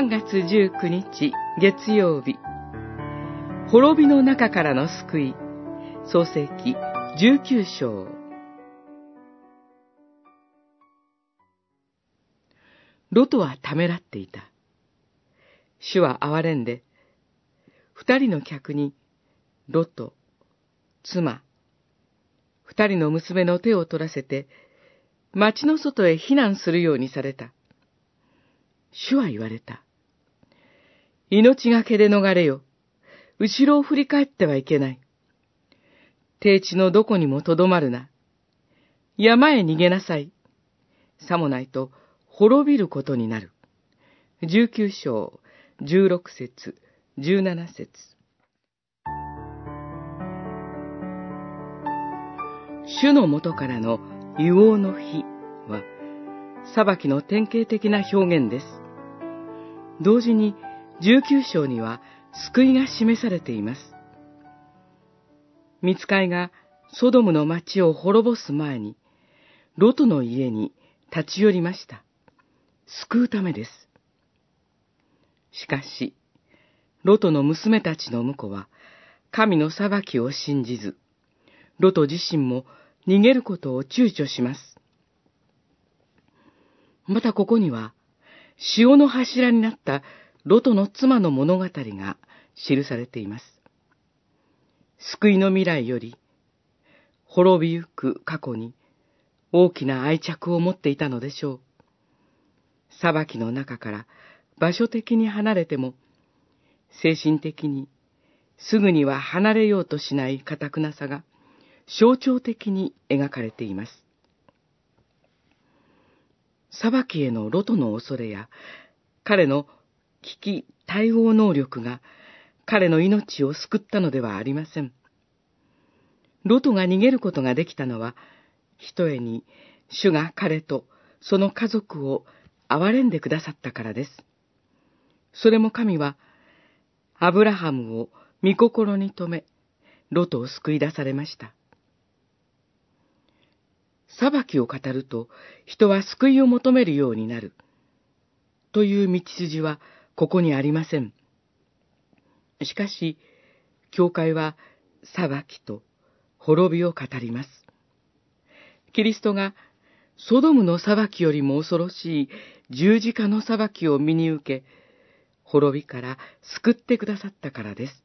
3月19日月曜日滅びの中からの救い創世記19章ロトはためらっていた。主は憐れんで、二人の客に、ロト、妻、二人の娘の手を取らせて、町の外へ避難するようにされた。主は言われた。命がけで逃れよ。後ろを振り返ってはいけない。低地のどこにもとどまるな。山へ逃げなさい。さもないと滅びることになる。十九章、十六節、十七節。主のもとからの硫黄の日は、裁きの典型的な表現です。同時に19章には救いが示されています。見つかいがソドムの町を滅ぼす前に、ロトの家に立ち寄りました。救うためです。しかし、ロトの娘たちの婿は、神の裁きを信じず、ロト自身も逃げることを躊躇します。またここには、潮の柱になったロトの妻の物語が記されています。救いの未来より、滅びゆく過去に大きな愛着を持っていたのでしょう。裁きの中から場所的に離れても、精神的にすぐには離れようとしない堅くなさが象徴的に描かれています。裁きへのロトの恐れや、彼の危機対応能力が彼の命を救ったのではありません。ロトが逃げることができたのは、ひとえに主が彼とその家族を憐れんでくださったからです。それも神は、アブラハムを御心に留め、ロトを救い出されました。裁きを語ると人は救いを求めるようになる。という道筋はここにありません。しかし、教会は裁きと滅びを語ります。キリストがソドムの裁きよりも恐ろしい十字架の裁きを身に受け、滅びから救ってくださったからです。